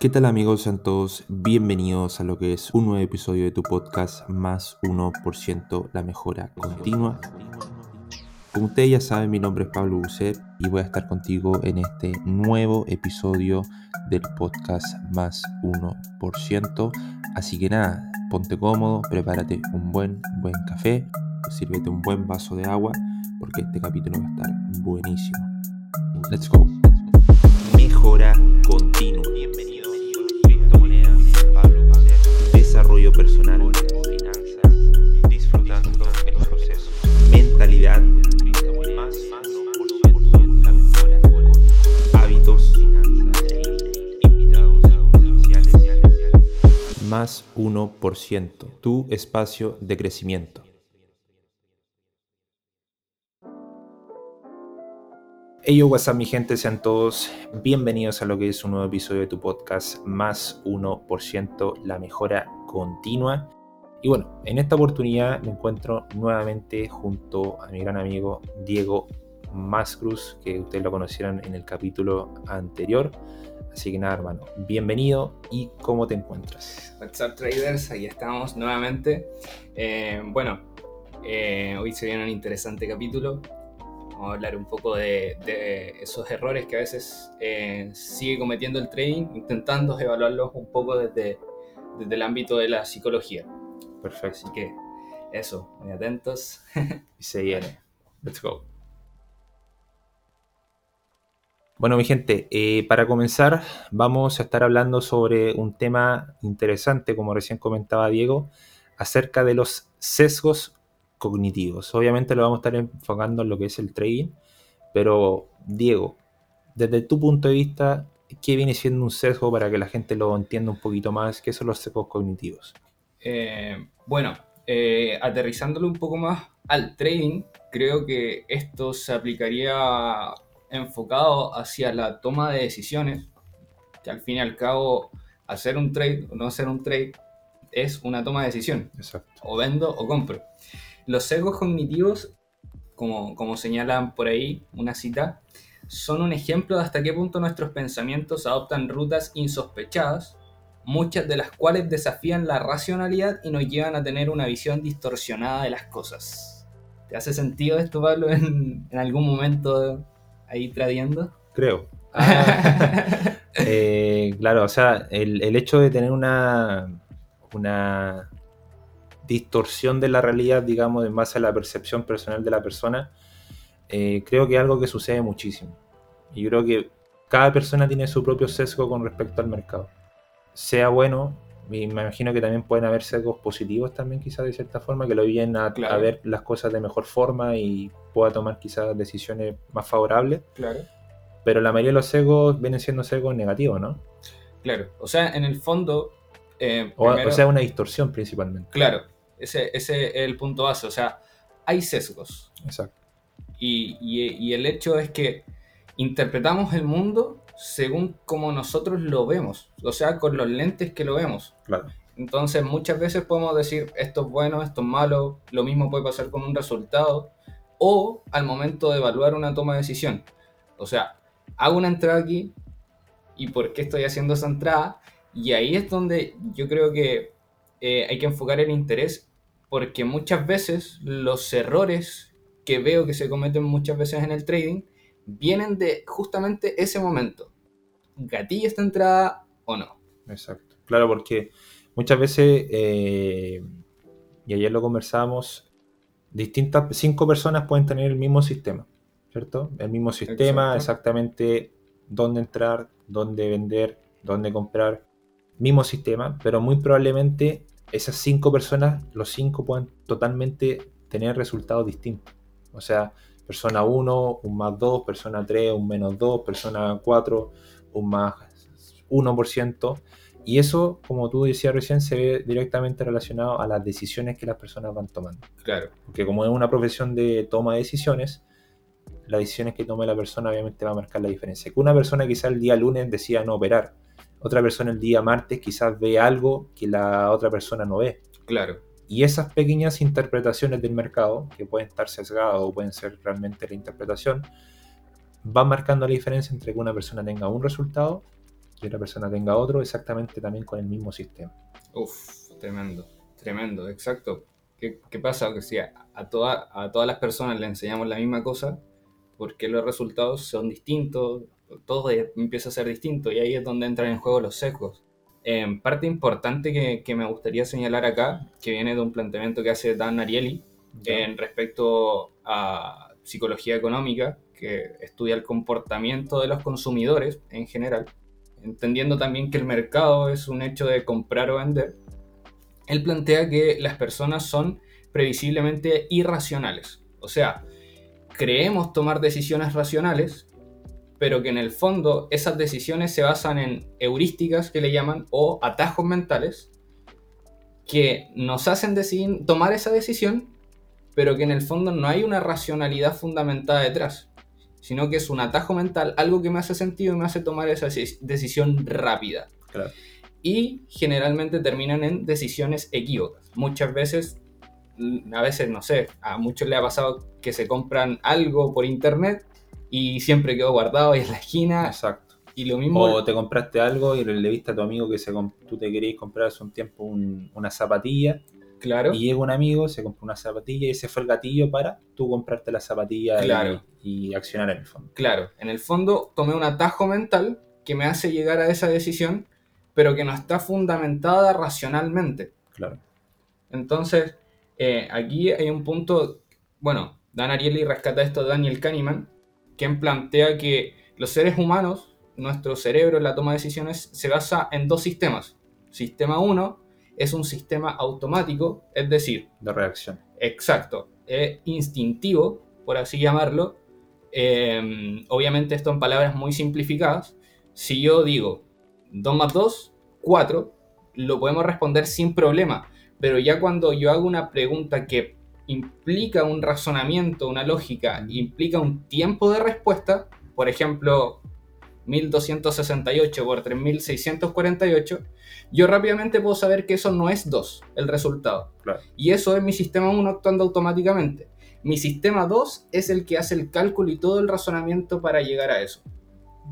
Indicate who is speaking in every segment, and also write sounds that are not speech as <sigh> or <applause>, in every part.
Speaker 1: ¿Qué tal amigos? Sean todos bienvenidos a lo que es un nuevo episodio de tu podcast Más 1% La Mejora Continua. Como ustedes ya saben, mi nombre es Pablo Bucet y voy a estar contigo en este nuevo episodio del podcast Más 1%. Así que nada, ponte cómodo, prepárate un buen, buen café, sírvete un buen vaso de agua porque este capítulo va a estar buenísimo. Let's go. Mejora continua. Bienvenido. Desarrollo personal, finanzas, disfrutando el proceso. Mentalidad, más. Hábitos, invitados especiales. Más 1%. Tu espacio de crecimiento. Hey, what's up, mi gente, sean todos bienvenidos a lo que es un nuevo episodio de tu podcast Más 1%, la mejora continua. Y bueno, en esta oportunidad me encuentro nuevamente junto a mi gran amigo Diego Mascruz, que ustedes lo conocieron en el capítulo anterior. Así que nada, hermano, bienvenido y ¿cómo te encuentras?
Speaker 2: What's traders? Aquí estamos nuevamente. Eh, bueno, eh, hoy se viene un interesante capítulo. Vamos a hablar un poco de, de esos errores que a veces eh, sigue cometiendo el trading, intentando evaluarlos un poco desde, desde el ámbito de la psicología.
Speaker 1: Perfecto.
Speaker 2: Así que eso, muy atentos. <laughs>
Speaker 1: Y se viene. Let's go. Bueno, mi gente, eh, para comenzar vamos a estar hablando sobre un tema interesante, como recién comentaba Diego, acerca de los sesgos cognitivos. Obviamente lo vamos a estar enfocando en lo que es el trading, pero Diego, desde tu punto de vista, ¿qué viene siendo un sesgo para que la gente lo entienda un poquito más? ¿Qué son los sesgos cognitivos?
Speaker 2: Eh, bueno, eh, aterrizándolo un poco más al trading, creo que esto se aplicaría enfocado hacia la toma de decisiones, que al fin y al cabo hacer un trade o no hacer un trade es una toma de decisión.
Speaker 1: Exacto.
Speaker 2: O vendo o compro. Los sesgos cognitivos, como, como señalan por ahí una cita, son un ejemplo de hasta qué punto nuestros pensamientos adoptan rutas insospechadas, muchas de las cuales desafían la racionalidad y nos llevan a tener una visión distorsionada de las cosas. ¿Te hace sentido esto, Pablo, en, en algún momento ahí tradiendo?
Speaker 1: Creo. Ah, <laughs> eh, claro, o sea, el, el hecho de tener una, una distorsión de la realidad, digamos, en base a la percepción personal de la persona, eh, creo que es algo que sucede muchísimo. Y creo que cada persona tiene su propio sesgo con respecto al mercado. Sea bueno, y me imagino que también pueden haber sesgos positivos también, quizás de cierta forma, que lo lleven a,
Speaker 2: Claro.
Speaker 1: a ver las cosas de mejor forma y pueda tomar quizás decisiones más favorables.
Speaker 2: Claro.
Speaker 1: Pero la mayoría de los sesgos vienen siendo sesgos negativos, ¿no?
Speaker 2: Claro. O sea, en el fondo... eh,
Speaker 1: O, o sea, una distorsión principalmente.
Speaker 2: Claro, ese, ese es el punto base. O sea, hay sesgos.
Speaker 1: Exacto.
Speaker 2: Y, y- y el hecho es que interpretamos el mundo según como nosotros lo vemos. O sea, con los lentes que lo vemos.
Speaker 1: Claro.
Speaker 2: Entonces, muchas veces podemos decir esto es bueno, esto es malo. Lo mismo puede pasar con un resultado. O al momento de evaluar una toma de decisión. O sea, hago una entrada aquí. ¿Y por qué estoy haciendo esa entrada? Y ahí es donde yo creo que eh, hay que enfocar el interés. Porque muchas veces los errores que veo que se cometen muchas veces en el trading vienen de justamente ese momento. ¿Gatilla esta entrada o no?
Speaker 1: Exacto. Claro, porque muchas veces, eh, y ayer lo conversábamos, distintas, cinco personas pueden tener el mismo sistema, ¿cierto? El mismo sistema,
Speaker 2: Exacto.
Speaker 1: exactamente dónde entrar, dónde vender, dónde comprar, mismo sistema, pero muy probablemente esas cinco personas, los cinco puedan totalmente tener resultados distintos. O sea, persona 1, un más 2, persona 3, un menos 2, persona 4, un más 1%. Y eso, como tú decías recién, se ve directamente relacionado a las decisiones que las personas van tomando.
Speaker 2: Claro,
Speaker 1: Porque como es una profesión de toma de decisiones, las decisiones que tome la persona obviamente va a marcar la diferencia. Que una persona quizás el día lunes decida no operar, otra persona el día martes quizás ve algo que la otra persona no ve.
Speaker 2: claro,
Speaker 1: Y esas pequeñas interpretaciones del mercado, que pueden estar sesgadas o pueden ser realmente la interpretación, van marcando la diferencia entre que una persona tenga un resultado y otra persona tenga otro exactamente también con el mismo sistema.
Speaker 2: Uf, tremendo, tremendo, exacto. ¿Qué, qué pasa? Que si a, a, toda- a todas las personas le enseñamos la misma cosa, porque los resultados son distintos, todo empieza a ser distinto y ahí es donde entran en juego los sesgos. En parte importante que, que me gustaría señalar acá, que viene de un planteamiento que hace Dan Ariely, en respecto a psicología económica, que estudia el comportamiento de los consumidores en general, entendiendo también que el mercado es un hecho de comprar o vender, él plantea que las personas son previsiblemente irracionales. O sea, creemos tomar decisiones racionales, pero que en el fondo esas decisiones se basan en heurísticas que le llaman o atajos mentales que nos hacen decidir, tomar esa decisión, pero que en el fondo no hay una racionalidad fundamentada detrás, sino que es un atajo mental, algo que me hace sentido y me hace tomar esa deci- decisión rápida.
Speaker 1: Claro.
Speaker 2: Y generalmente terminan en decisiones equívocas. Muchas veces, mm, a veces no sé, a muchos le ha pasado que se compran algo por internet y siempre quedó guardado ahí en la esquina
Speaker 1: Exacto.
Speaker 2: y lo mismo...
Speaker 1: O te compraste algo y le viste a tu amigo que se tú te querías comprar hace un tiempo un- una zapatilla
Speaker 2: claro.
Speaker 1: y llega un amigo, se compró una zapatilla y ese fue el gatillo para tú comprarte la zapatilla y-
Speaker 2: Claro.
Speaker 1: y, accionar en el fondo.
Speaker 2: Claro, en el fondo tomé un atajo mental que me hace llegar a esa decisión, pero que no está fundamentada racionalmente.
Speaker 1: Claro.
Speaker 2: Entonces, eh, aquí hay un punto, bueno, Dan Ariely rescata esto de Daniel Kahneman, quien plantea que los seres humanos, nuestro cerebro en la toma de decisiones, se basa en dos sistemas. Sistema 1 es un sistema automático, es decir,
Speaker 1: De reacción.
Speaker 2: Exacto, es instintivo, por así llamarlo. Eh, obviamente esto en palabras muy simplificadas. Si yo digo 2 más 2, 4, lo podemos responder sin problema. Pero ya cuando yo hago una pregunta que implica un razonamiento, una lógica, implica un tiempo de respuesta, por ejemplo, 1268 por 3648, yo rápidamente puedo saber que eso no es 2, el resultado.
Speaker 1: Claro.
Speaker 2: Y eso es mi sistema 1 actuando automáticamente. Mi sistema 2 es el que hace el cálculo y todo el razonamiento para llegar a eso.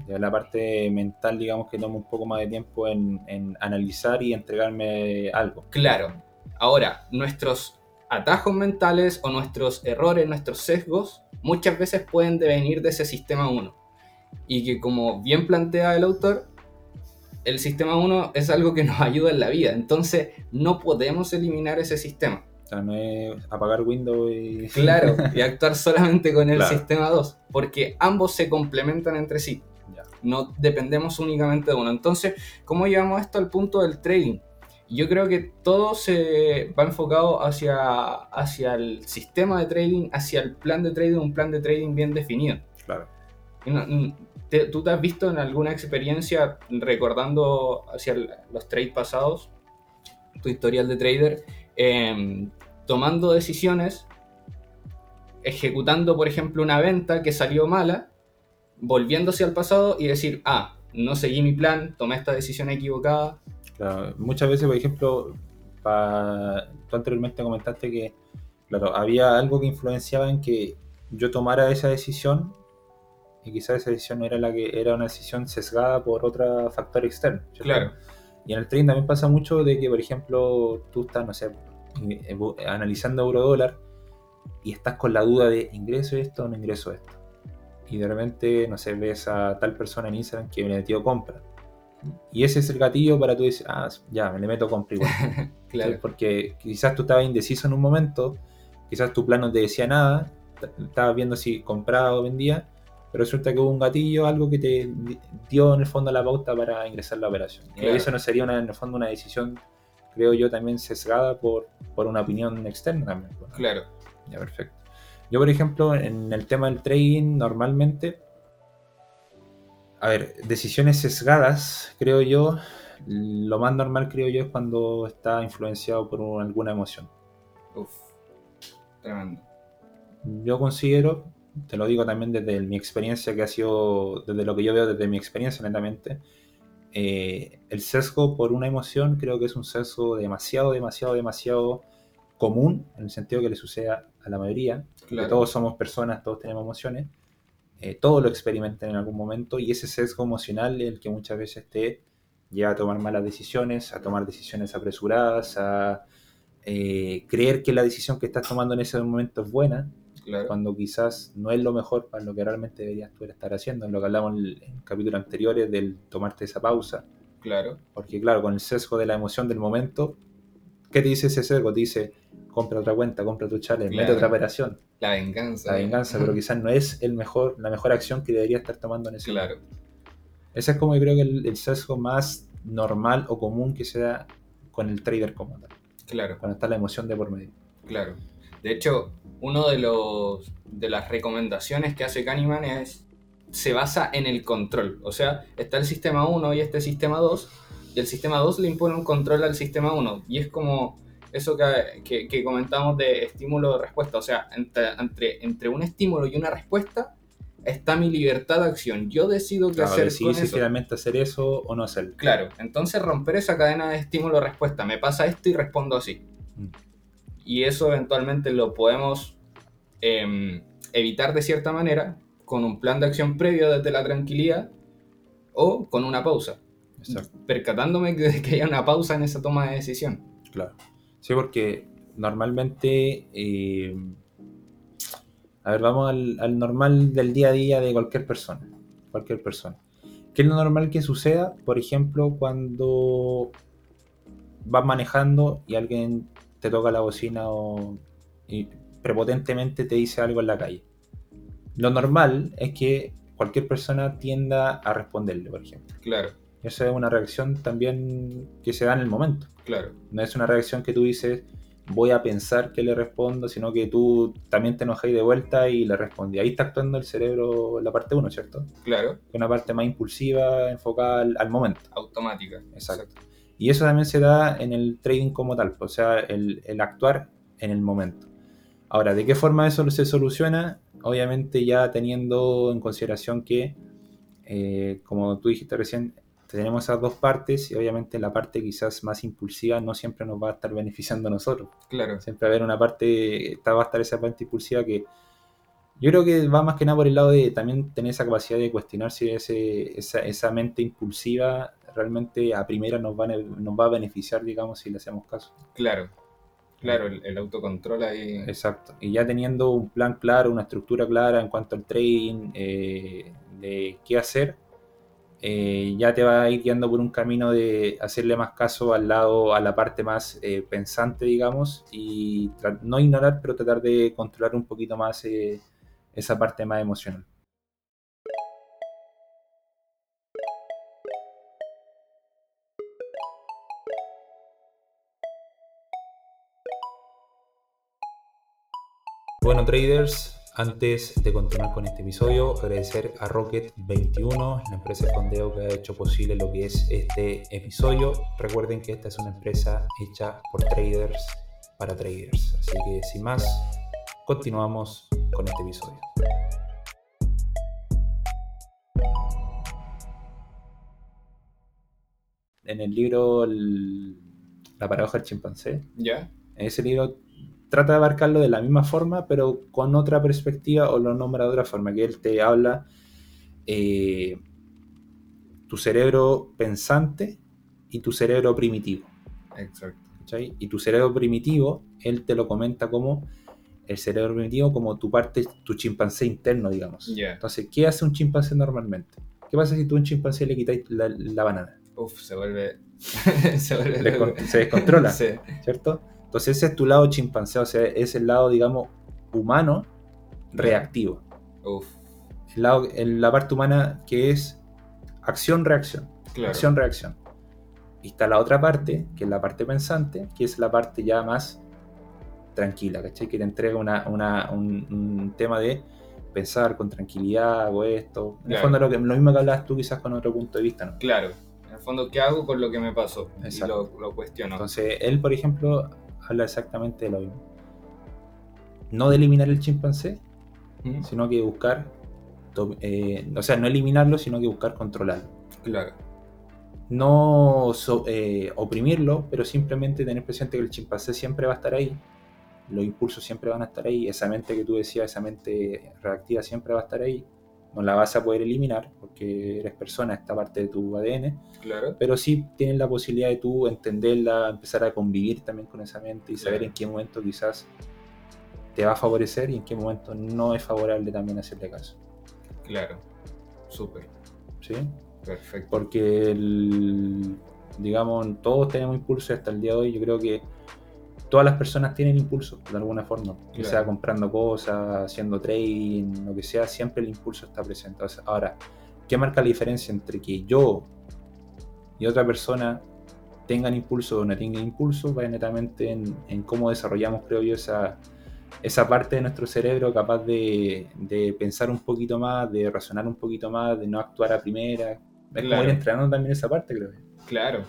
Speaker 1: Ya la parte mental, digamos que toma un poco más de tiempo en, en analizar y entregarme algo.
Speaker 2: Claro. Ahora, nuestros atajos mentales o nuestros errores, nuestros sesgos, muchas veces pueden devenir de ese sistema 1. Y que como bien plantea el autor, el sistema 1 es algo que nos <laughs> ayuda en la vida. Entonces, no podemos eliminar ese sistema.
Speaker 1: O sea, no es apagar Windows y...
Speaker 2: Claro, <laughs> y actuar solamente con el
Speaker 1: Claro.
Speaker 2: sistema 2, porque ambos se complementan entre sí.
Speaker 1: Ya.
Speaker 2: No dependemos únicamente de uno. Entonces, ¿cómo llevamos esto al punto del trading? Yo creo que todo se va enfocado hacia, hacia el sistema de trading, hacia el plan de trading, un plan de trading bien definido.
Speaker 1: Claro.
Speaker 2: Te- ¿Tú te has visto en alguna experiencia recordando hacia los trades pasados, tu historial de trader, em, tomando decisiones, ejecutando, por ejemplo, una venta que salió mala, volviéndose al pasado y decir, ah, no seguí mi plan, tomé esta decisión equivocada?
Speaker 1: Claro, Muchas veces, por ejemplo, pa- tú anteriormente comentaste que claro, había algo que influenciaba en que yo tomara esa decisión y quizás esa decisión era la que era una decisión sesgada por otro factor externo. ¿cierto?
Speaker 2: Claro.
Speaker 1: Y en el trading también pasa mucho de que, por ejemplo, tú estás, no sé, analizando euro dólar y estás con la duda de ingreso esto o no ingreso esto. Y de repente, no sé, ves a tal persona en Instagram que metió compra. Y ese es el gatillo para tú decir, ah, ya, me le meto compra igual. ¿sí? <laughs>
Speaker 2: Claro,
Speaker 1: Porque quizás tú estabas indeciso en un momento, quizás tu plan no te decía nada, estabas viendo si compraba o vendía, pero resulta que hubo un gatillo, algo que te di- dio en el fondo la pauta para ingresar la operación. Y
Speaker 2: Claro.
Speaker 1: eso no sería una- en el fondo una decisión, creo yo, también sesgada por, por una opinión externa también.
Speaker 2: claro.
Speaker 1: Ya, perfecto. Yo, por ejemplo, en el tema del trading, normalmente, a ver, decisiones sesgadas, creo yo, lo más normal, creo yo, es cuando está influenciado por un- alguna emoción.
Speaker 2: Uf, tremendo.
Speaker 1: Yo considero, te lo digo también desde mi experiencia, que ha sido, desde lo que yo veo desde mi experiencia netamente, eh, el sesgo por una emoción creo que es un sesgo demasiado, demasiado, demasiado común, en el sentido que le sucede a la mayoría, que
Speaker 2: Claro.
Speaker 1: todos somos personas, todos tenemos emociones, eh, todo lo experimenten en algún momento y ese sesgo emocional el que muchas veces te lleva a tomar malas decisiones, a tomar decisiones apresuradas, a eh, creer que la decisión que estás tomando en ese momento es buena,
Speaker 2: Claro.
Speaker 1: cuando quizás no es lo mejor para lo que realmente deberías tú estar haciendo, en lo que hablamos en en capítulos anteriores del tomarte esa pausa,
Speaker 2: Claro.
Speaker 1: porque claro, con el sesgo de la emoción del momento, ¿qué te dice ese sesgo? Te dice, compra otra cuenta, compra tu challenge, mete
Speaker 2: Claro.
Speaker 1: otra operación,
Speaker 2: La venganza.
Speaker 1: la venganza, pero <laughs> quizás no es el mejor, la mejor acción que debería estar tomando en ese
Speaker 2: Claro.
Speaker 1: Ese es como yo creo que el, el sesgo más normal o común que se da con el trader como tal,
Speaker 2: Claro.
Speaker 1: cuando está la emoción de por medio.
Speaker 2: Claro. De hecho, uno de los de las recomendaciones que hace Kahneman es se basa en el control. O sea, está el sistema 1 y este sistema 2, y el sistema 2 le impone un control al sistema 1. Y es como eso que, que, que comentamos de estímulo-respuesta. O sea, entre, entre, entre un estímulo y una respuesta está mi libertad de acción. Yo decido qué
Speaker 1: Claro,
Speaker 2: hacer
Speaker 1: decidir
Speaker 2: con
Speaker 1: si
Speaker 2: eso.
Speaker 1: finalmente hacer eso o no hacerlo.
Speaker 2: Claro, entonces romper esa cadena de estímulo-respuesta. Me pasa esto y respondo así.
Speaker 1: Mm.
Speaker 2: Y eso eventualmente lo podemos em, evitar de cierta manera con un plan de acción previo desde la tranquilidad o con una pausa.
Speaker 1: Exacto.
Speaker 2: Percatándome que, que haya una pausa en esa toma de decisión.
Speaker 1: Claro. Sí, porque normalmente, eh, a ver, vamos al, al normal del día a día de cualquier persona. Cualquier persona. ¿Qué es lo normal que suceda? Por ejemplo, cuando vas manejando y alguien te toca la bocina o y prepotentemente te dice algo en la calle. Lo normal es que cualquier persona tienda a responderle, por ejemplo.
Speaker 2: Claro,
Speaker 1: Esa es una reacción también que se da en el momento.
Speaker 2: claro,
Speaker 1: No es una reacción que tú dices, voy a pensar que le respondo, sino que tú también te enojáis de vuelta y le respondí. Ahí está actuando el cerebro, la parte 1, ¿cierto?
Speaker 2: claro,
Speaker 1: Una parte más impulsiva, enfocada al, al momento.
Speaker 2: automática.
Speaker 1: Exacto. Y eso también se da en el trading como tal, o sea, el, el actuar en el momento. Ahora, ¿de qué forma eso se soluciona? Obviamente ya teniendo en consideración que, eh, como tú dijiste recién, tenemos esas dos partes y obviamente la parte quizás más impulsiva no siempre nos va a estar <laughs> beneficiando a nosotros.
Speaker 2: Claro,
Speaker 1: Siempre va a haber una parte, esta va a estar esa parte impulsiva que yo creo que va más que nada por el lado de también tener esa capacidad de cuestionar si ese, esa, esa mente impulsiva realmente a primera nos va, a, nos va a beneficiar, digamos, si le hacemos caso.
Speaker 2: claro, claro, el, el autocontrol ahí.
Speaker 1: Exacto. Y ya teniendo un plan claro, una estructura clara en cuanto al trading, eh, de qué hacer, eh, ya te va a ir guiando por un camino de hacerle más caso al lado, a la parte más eh, pensante, digamos, y no ignorar, pero tratar de controlar un poquito más eh, esa parte más emocional. Bueno, traders, antes de continuar con este episodio, agradecer a Rocket21, la empresa de fondeo que ha hecho posible lo que es este episodio. Recuerden que esta es una empresa hecha por traders para traders. Así que sin más, continuamos con este episodio. En el libro el- La paradoja del chimpancé,
Speaker 2: ¿Ya?
Speaker 1: ese libro trata de abarcarlo de la misma forma, pero con otra perspectiva o lo nombra de otra forma, que él te habla eh, tu cerebro pensante y tu cerebro primitivo.
Speaker 2: Exacto.
Speaker 1: ¿cachai? Y tu cerebro primitivo, él te lo comenta como el cerebro primitivo, como tu parte, tu chimpancé interno, digamos. Entonces, ¿qué hace un chimpancé normalmente? ¿Qué pasa si tú a un chimpancé le quitáis la, la banana?
Speaker 2: Uf, se vuelve. <laughs> se vuelve.
Speaker 1: Descon- se descontrola. <laughs>
Speaker 2: Sí.
Speaker 1: ¿cierto? Entonces ese es tu lado chimpancé, o sea, es el lado, digamos, humano reactivo.
Speaker 2: Uf,
Speaker 1: El lado, en la parte humana que es acción-reacción,
Speaker 2: claro.
Speaker 1: acción-reacción. Y está la otra parte, que es la parte pensante, que es la parte ya más tranquila, ¿cachai? Que te entrega una, una- un, un tema de pensar con tranquilidad, hago esto. En el fondo lo, que, lo mismo que hablabas tú quizás con otro punto de vista, ¿no?
Speaker 2: Claro. En el fondo, ¿qué hago con lo que me pasó?
Speaker 1: Exacto.
Speaker 2: Y lo, lo cuestiono.
Speaker 1: Entonces, él, por ejemplo, habla exactamente de lo mismo. No de eliminar el chimpancé,
Speaker 2: ¿Mm?
Speaker 1: sino que buscar, eh, o sea, no eliminarlo, sino que buscar controlarlo.
Speaker 2: Claro.
Speaker 1: No so- eh, oprimirlo, pero simplemente tener presente que el chimpancé siempre va a estar ahí, los impulsos siempre van a estar ahí, esa mente que tú decías, esa mente reactiva siempre va a estar ahí, no la vas a poder eliminar porque eres persona, esta parte de tu ADN,
Speaker 2: Claro.
Speaker 1: pero sí tienes la posibilidad de tú entenderla, empezar a convivir también con esa mente y saber
Speaker 2: Claro.
Speaker 1: en qué momento quizás te va a favorecer y en qué momento no es favorable también hacerle caso.
Speaker 2: Claro. Súper.
Speaker 1: ¿sí?
Speaker 2: Perfecto.
Speaker 1: Porque, el- digamos, todos tenemos impulsos y hasta el día de hoy yo creo que todas las personas tienen impulso de alguna forma, ya
Speaker 2: Claro.
Speaker 1: sea comprando cosas, haciendo trading, lo que sea, siempre el impulso está presente. O sea, ahora, ¿qué marca la diferencia entre que yo y otra persona tengan impulso o no tengan impulso? Va netamente en, en cómo desarrollamos, creo yo, esa, esa parte de nuestro cerebro capaz de, de pensar un poquito más, de razonar un poquito más, de no actuar a primera. Es como
Speaker 2: Claro.
Speaker 1: ir entrenando también esa parte, creo yo.
Speaker 2: Claro,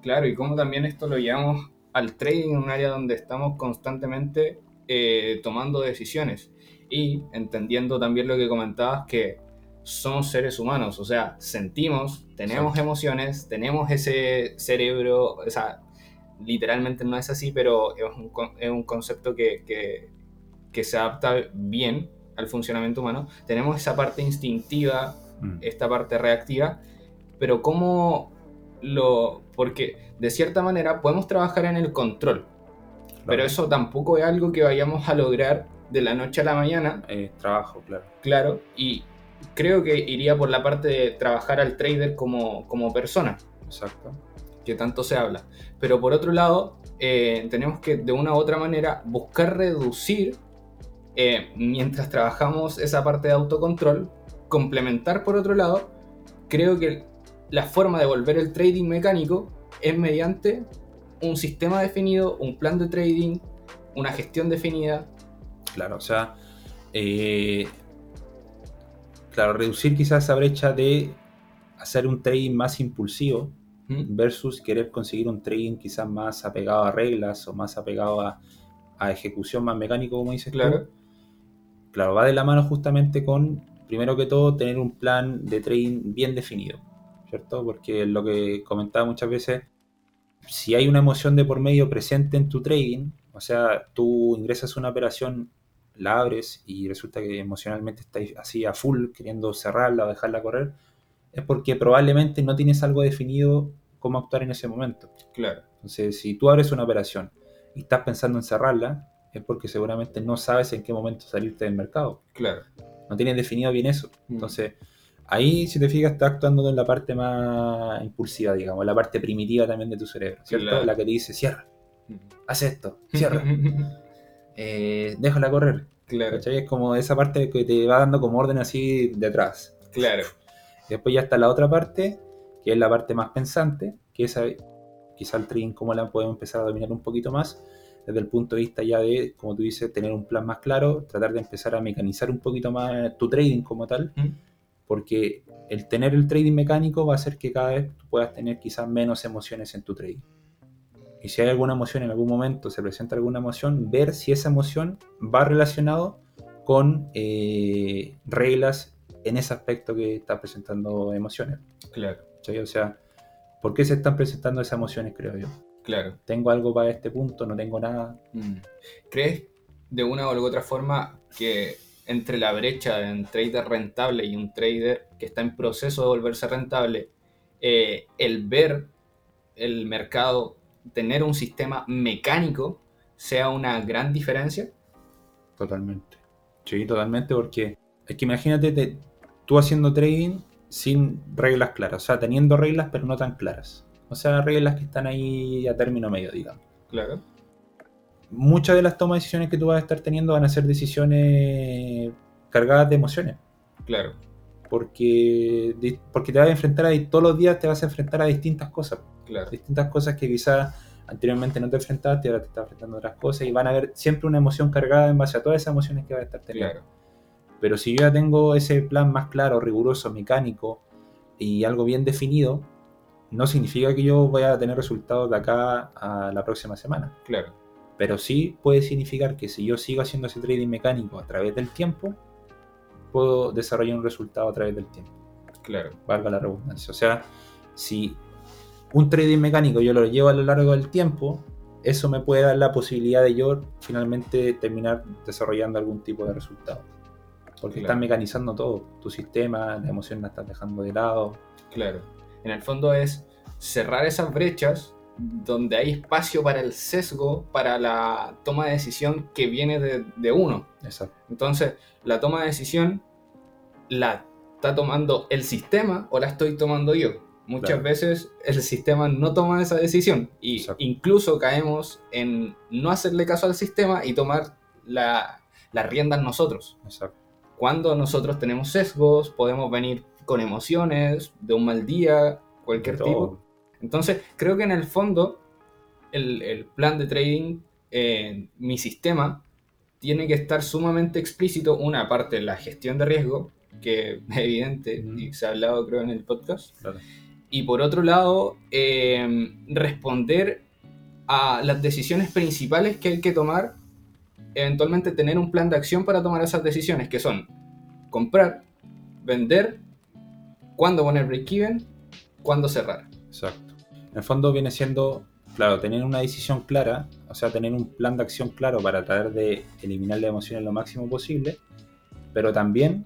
Speaker 2: claro, y cómo también esto lo llevamos al trading, un área donde estamos constantemente eh, tomando decisiones y entendiendo también lo que comentabas, que somos seres humanos, o sea, sentimos, tenemos emociones, tenemos ese cerebro, o sea, literalmente no es así, pero es un, es un concepto que, que- que se adapta bien al funcionamiento humano. Tenemos esa parte instintiva,
Speaker 1: Mm.
Speaker 2: esta parte reactiva, pero cómo lo... Porque de cierta manera podemos trabajar en el control, pero eso tampoco es algo que vayamos a lograr de la noche a la mañana,
Speaker 1: Eh, trabajo, claro.
Speaker 2: claro, y creo que iría por la parte de trabajar al trader como, como persona,
Speaker 1: Exacto.
Speaker 2: que tanto se habla. Pero por otro lado, eh, tenemos que de una u otra manera buscar reducir, eh, mientras trabajamos esa parte de autocontrol, complementar por otro lado, creo que la forma de volver el trading mecánico es mediante un sistema definido, un plan de trading, una gestión definida.
Speaker 1: Claro, o sea, eh, claro, reducir quizás esa brecha de hacer un trading más impulsivo
Speaker 2: ¿Mm?
Speaker 1: versus querer conseguir un trading quizás más apegado a reglas o más apegado a, a ejecución más mecánico, como dices tú.
Speaker 2: Claro,
Speaker 1: Claro, va de la mano justamente con, primero que todo, tener un plan de trading bien definido, ¿cierto? Porque lo que comentaba muchas veces, si hay una emoción de por medio presente en tu trading, o sea, tú ingresas una operación, la abres y resulta que emocionalmente estás así a full, queriendo cerrarla o dejarla correr, es porque probablemente no tienes algo definido cómo actuar en ese momento.
Speaker 2: claro,
Speaker 1: Entonces, si tú abres una operación y estás pensando en cerrarla, es porque seguramente no sabes en qué momento salirte del mercado.
Speaker 2: claro.
Speaker 1: No tienes definido bien eso.
Speaker 2: Mm.
Speaker 1: Ahí, si te fijas, está actuando en la parte más impulsiva, digamos, la parte primitiva también de tu cerebro, ¿cierto?
Speaker 2: Claro.
Speaker 1: La que te dice, cierra, haz esto, cierra, <laughs> eh, déjala correr.
Speaker 2: claro,
Speaker 1: ¿Cachai? Es como esa parte que te va dando como orden así de atrás.
Speaker 2: claro,
Speaker 1: Después ya está la otra parte, que es la parte más pensante, que esa quizá el trading como la podemos empezar a dominar un poquito más, desde el punto de vista ya de, como tú dices, tener un plan más claro, tratar de empezar a mecanizar un poquito más tu trading como tal,
Speaker 2: Mm.
Speaker 1: Porque el tener el trading mecánico va a hacer que cada vez tú puedas tener quizás menos emociones en tu trading. Y si hay alguna emoción en algún momento, se presenta alguna emoción, ver si esa emoción va relacionado con eh, reglas en ese aspecto que está presentando emociones.
Speaker 2: claro.
Speaker 1: O sea, ¿por qué se están presentando esas emociones, creo yo?
Speaker 2: claro.
Speaker 1: ¿Tengo algo para este punto? ¿No tengo nada?
Speaker 2: Mm. ¿Crees de una u otra forma que entre la brecha de un trader rentable y un trader que está en proceso de volverse rentable, eh, el ver el mercado, tener un sistema mecánico, sea una gran diferencia?
Speaker 1: Totalmente. Sí, totalmente, porque es que imagínate te- tú haciendo trading sin reglas claras, o sea, teniendo reglas pero no tan claras. O sea, reglas que están ahí a término medio, digamos.
Speaker 2: Claro,
Speaker 1: Muchas de las tomas de decisiones que tú vas a estar teniendo van a ser decisiones cargadas de emociones.
Speaker 2: claro,
Speaker 1: Porque, porque te vas a enfrentar a, todos los días te vas a enfrentar a distintas cosas.
Speaker 2: claro,
Speaker 1: distintas cosas que quizás anteriormente no te enfrentaste, ahora te estás enfrentando a otras cosas y van a haber siempre una emoción cargada en base a todas esas emociones que vas a estar teniendo.
Speaker 2: claro,
Speaker 1: Pero si yo ya tengo ese plan más claro, riguroso, mecánico y algo bien definido, no significa que yo voy a tener resultados de acá a la próxima semana.
Speaker 2: claro,
Speaker 1: Pero sí puede significar que si yo sigo haciendo ese trading mecánico a través del tiempo, puedo desarrollar un resultado a través del tiempo
Speaker 2: claro,
Speaker 1: valga la redundancia. O sea, si un trading mecánico yo lo llevo a lo largo del tiempo, eso me puede dar la posibilidad de yo finalmente terminar desarrollando algún tipo de resultado. Porque
Speaker 2: Claro.
Speaker 1: estás mecanizando todo. Tu sistema, la emoción la estás dejando de lado.
Speaker 2: Claro. En el fondo es cerrar esas brechas donde hay espacio para el sesgo, para la toma de decisión que viene de, de uno.
Speaker 1: Exacto.
Speaker 2: Entonces, la toma de decisión la está tomando el sistema o la estoy tomando yo. Muchas
Speaker 1: Claro.
Speaker 2: veces el sistema no toma esa decisión y
Speaker 1: Exacto.
Speaker 2: incluso caemos en no hacerle caso al sistema y tomar la, las riendas nosotros.
Speaker 1: Exacto.
Speaker 2: Cuando nosotros tenemos sesgos, podemos venir con emociones, de un mal día, cualquier tipo. Entonces, creo que en el fondo, el, el plan de trading, eh, mi sistema, tiene que estar sumamente explícito. Una parte, la gestión de riesgo, que <laughs> es evidente y se ha hablado, creo, en el podcast.
Speaker 1: Claro.
Speaker 2: Y por otro lado, eh, responder a las decisiones principales que hay que tomar. Eventualmente tener un plan de acción para tomar esas decisiones, que son comprar, vender, cuándo poner break-even, cuándo cerrar.
Speaker 1: Exacto. En el fondo viene siendo, claro, tener una decisión clara, o sea, tener un plan de acción claro para tratar de eliminar la emoción lo máximo posible, pero también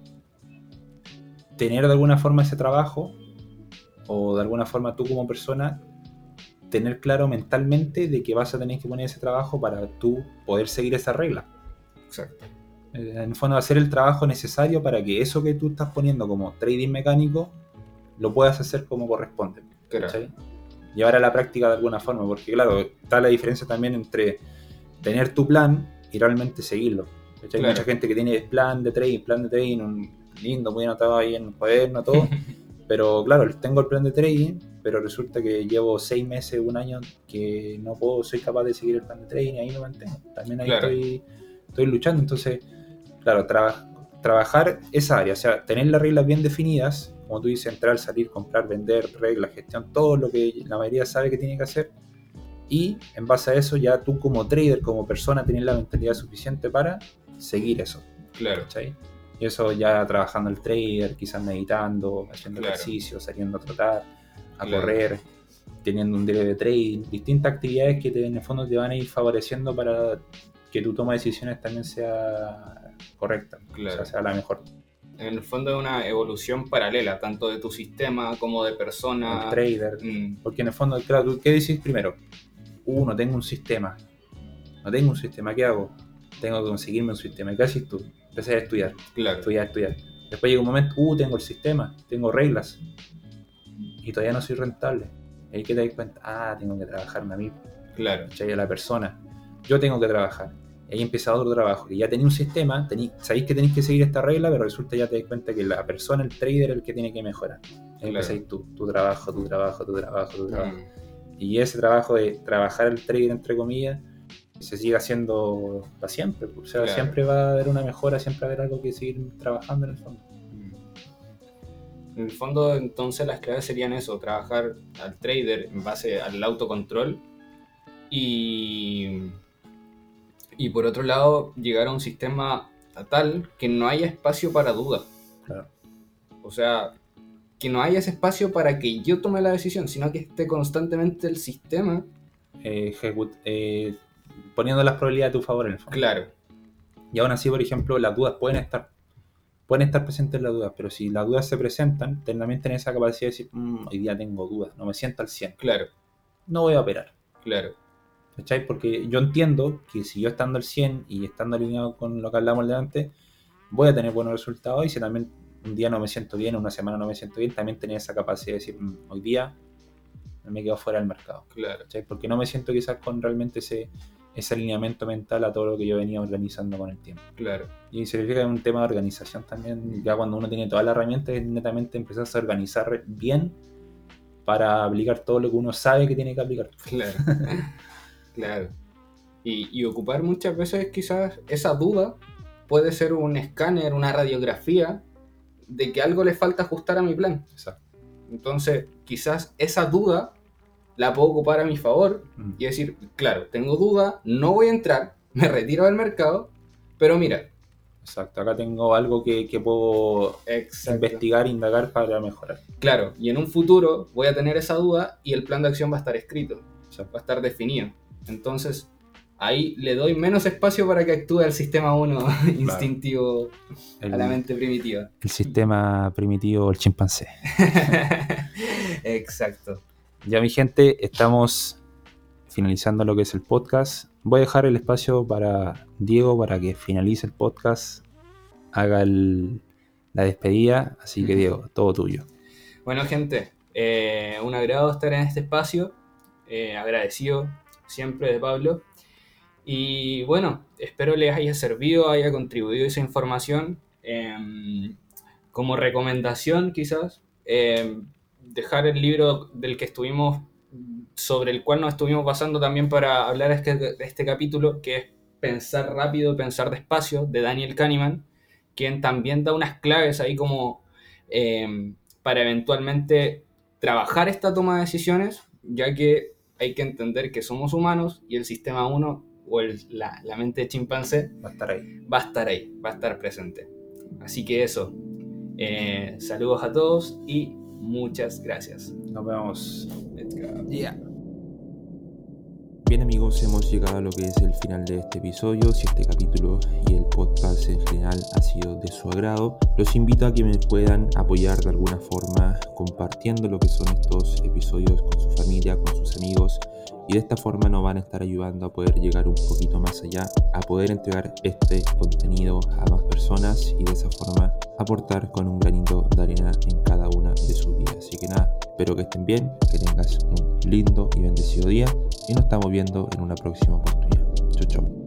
Speaker 1: tener de alguna forma ese trabajo, o de alguna forma tú como persona, tener claro mentalmente de que vas a tener que poner ese trabajo para tú poder seguir esa regla.
Speaker 2: Exacto.
Speaker 1: Eh, En el fondo, hacer el trabajo necesario para que eso que tú estás poniendo como trading mecánico lo puedas hacer como corresponde. ¿cachai? Llevar a la práctica de alguna forma, porque claro, está la diferencia también entre tener tu plan y realmente seguirlo. Hay
Speaker 2: Claro.
Speaker 1: mucha gente que tiene plan de trading, plan de trading, un lindo, muy anotado ahí en el cuaderno, todo, <laughs> pero claro, tengo el plan de trading, pero resulta que llevo seis meses, un año que no puedo, soy capaz de seguir el plan de trading y ahí me mantengo. También ahí
Speaker 2: Claro.
Speaker 1: estoy, estoy luchando, entonces, claro, traba- trabajar esa área, o sea, tener las reglas bien definidas, como tú dices, entrar, salir, comprar, vender, reglas, gestión, todo lo que la mayoría sabe que tiene que hacer. Y en base a eso ya tú como trader, como persona, tienes la mentalidad suficiente para seguir eso.
Speaker 2: Claro.
Speaker 1: ¿cachai? Y eso ya trabajando el trader, quizás meditando, haciendo
Speaker 2: Claro.
Speaker 1: ejercicio, saliendo a trotar, a
Speaker 2: Claro.
Speaker 1: correr, teniendo un diario de trading, distintas actividades que te- en el fondo te van a ir favoreciendo para que tu toma de decisiones también sea correcta,
Speaker 2: Claro.
Speaker 1: o sea, sea la mejor.
Speaker 2: En el fondo es una evolución paralela, tanto de tu sistema como de persona.
Speaker 1: El trader,
Speaker 2: Mm,
Speaker 1: porque en el fondo, claro, ¿tú qué decís primero? Uh, no tengo un sistema, no tengo un sistema, ¿qué hago? Tengo que conseguirme un sistema, ¿y qué haces tú? Empecé a estudiar.
Speaker 2: claro.
Speaker 1: estudiar, estudiar. Después llega un momento, uh, tengo el sistema, tengo reglas y todavía no soy rentable. Ahí que te das cuenta, ah, tengo que trabajarme a mí,
Speaker 2: Claro.
Speaker 1: ¿cachai? a la persona. Yo tengo que trabajar. Y ahí empieza otro trabajo, que ya tenía un sistema, sabéis que tenéis que seguir esta regla, pero resulta ya te das cuenta que la persona, el trader, es el que tiene que mejorar. Ahí
Speaker 2: Claro.
Speaker 1: empezáis tú, tu trabajo, tu trabajo, tu trabajo, tu trabajo.
Speaker 2: Mm,
Speaker 1: Y ese trabajo de trabajar el trader, entre comillas, se sigue haciendo para siempre. pues. O sea,
Speaker 2: Claro.
Speaker 1: siempre va a haber una mejora, siempre va a haber algo que seguir trabajando en el fondo.
Speaker 2: mm. En el fondo, entonces, las claves serían eso: trabajar al trader en base al autocontrol y. Y por otro lado, llegar a un sistema tal que no haya espacio para duda.
Speaker 1: Claro.
Speaker 2: O sea, que no haya ese espacio para que yo tome la decisión, sino que esté constantemente el sistema.
Speaker 1: eh, eh, poniendo las probabilidades a tu favor en el fondo.
Speaker 2: Claro,
Speaker 1: Y aún así, por ejemplo, las dudas pueden estar. Pueden estar presentes las dudas, pero si las dudas se presentan, también tenés esa capacidad de decir, "Mm, hoy día tengo dudas, no me siento al 100,
Speaker 2: claro,
Speaker 1: no voy a operar.
Speaker 2: claro.
Speaker 1: ¿Cachai? Porque yo entiendo que si yo estando al 100 y estando alineado con lo que hablamos delante, voy a tener buenos resultados y si también un día no me siento bien, una semana no me siento bien, también tener esa capacidad de decir, "Mm, hoy día me quedo fuera del mercado.
Speaker 2: Claro,
Speaker 1: ¿cachai? Porque no me siento quizás con realmente ese, ese alineamiento mental a todo lo que yo venía organizando con el tiempo.
Speaker 2: claro,
Speaker 1: Y significa que es un tema de organización también, ya cuando uno tiene todas las herramientas, es netamente empezar a organizar bien para aplicar todo lo que uno sabe que tiene que aplicar.
Speaker 2: claro. <laughs> claro. Y, y ocupar muchas veces quizás esa duda puede ser un escáner, una radiografía de que algo le falta ajustar a mi plan.
Speaker 1: Exacto.
Speaker 2: Entonces, quizás esa duda la puedo ocupar a mi favor
Speaker 1: Mm.
Speaker 2: y decir, claro, tengo duda, no voy a entrar, <laughs> me retiro del mercado, pero mira,
Speaker 1: Exacto, acá tengo algo que, que puedo investigar, indagar para mejorar.
Speaker 2: Claro, y en un futuro voy a tener esa duda y el plan de acción va a estar escrito, va a estar definido. Entonces, ahí le doy menos espacio para que actúe el sistema 1 <laughs> instintivo
Speaker 3: El,
Speaker 2: a la mente primitiva.
Speaker 3: el sistema primitivo, el chimpancé. <laughs>
Speaker 2: Exacto.
Speaker 3: Ya mi gente, estamos finalizando lo que es el podcast. Voy a dejar el espacio para Diego para que finalice el podcast, haga el- la despedida. Así que Diego, <laughs> todo tuyo.
Speaker 2: Bueno, gente, eh, un agrado estar en este espacio. eh, agradecido siempre de Pablo. Y bueno, espero les haya servido, haya contribuido esa información. em, como recomendación, quizás, em, dejar el libro del que estuvimos, sobre el cual nos estuvimos basando también para hablar este, de este capítulo, que es Pensar rápido, pensar despacio, de Daniel Kahneman, quien también da unas claves ahí como em, para eventualmente trabajar esta toma de decisiones, ya que hay que entender que somos humanos y el sistema 1 o el- la, la mente de chimpancé
Speaker 3: Va a estar ahí.
Speaker 2: va a estar ahí, va a estar presente. Así que eso, eh, saludos a todos y muchas gracias.
Speaker 3: Nos vemos.
Speaker 2: Let's go.
Speaker 1: Bien amigos, hemos llegado a lo que es el final de este episodio. Si este capítulo y el podcast en general ha sido de su agrado, los invito a que me puedan apoyar de alguna forma compartiendo lo que son estos episodios con su familia, con sus amigos. Y de esta forma nos van a estar ayudando a poder llegar un poquito más allá, a poder entregar este contenido a más personas y de esa forma aportar con un granito de arena en cada una de sus vidas. Así que nada, espero que estén bien, que tengas un lindo y bendecido día y nos estamos viendo en una próxima oportunidad. Chau, chau.